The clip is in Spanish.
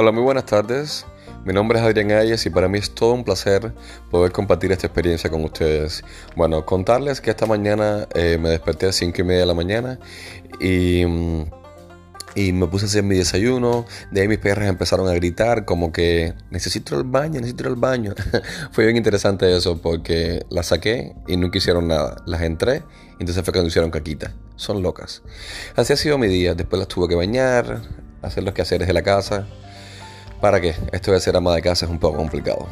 Hola, muy buenas tardes. Mi nombre es Adrián Ayes y para mí es todo un placer poder compartir esta experiencia con ustedes. Bueno, contarles que esta mañana eh, me desperté a 5 y media de la mañana y, mm, y me puse a hacer mi desayuno. De ahí mis perras empezaron a gritar como que necesito ir al baño, necesito ir al baño. fue bien interesante eso porque las saqué y nunca hicieron nada. Las entré y entonces fue cuando hicieron caquita. Son locas. Así ha sido mi día. Después las tuve que bañar, hacer los quehaceres de la casa. ¿Para qué? Esto de ser ama de casa es un poco complicado.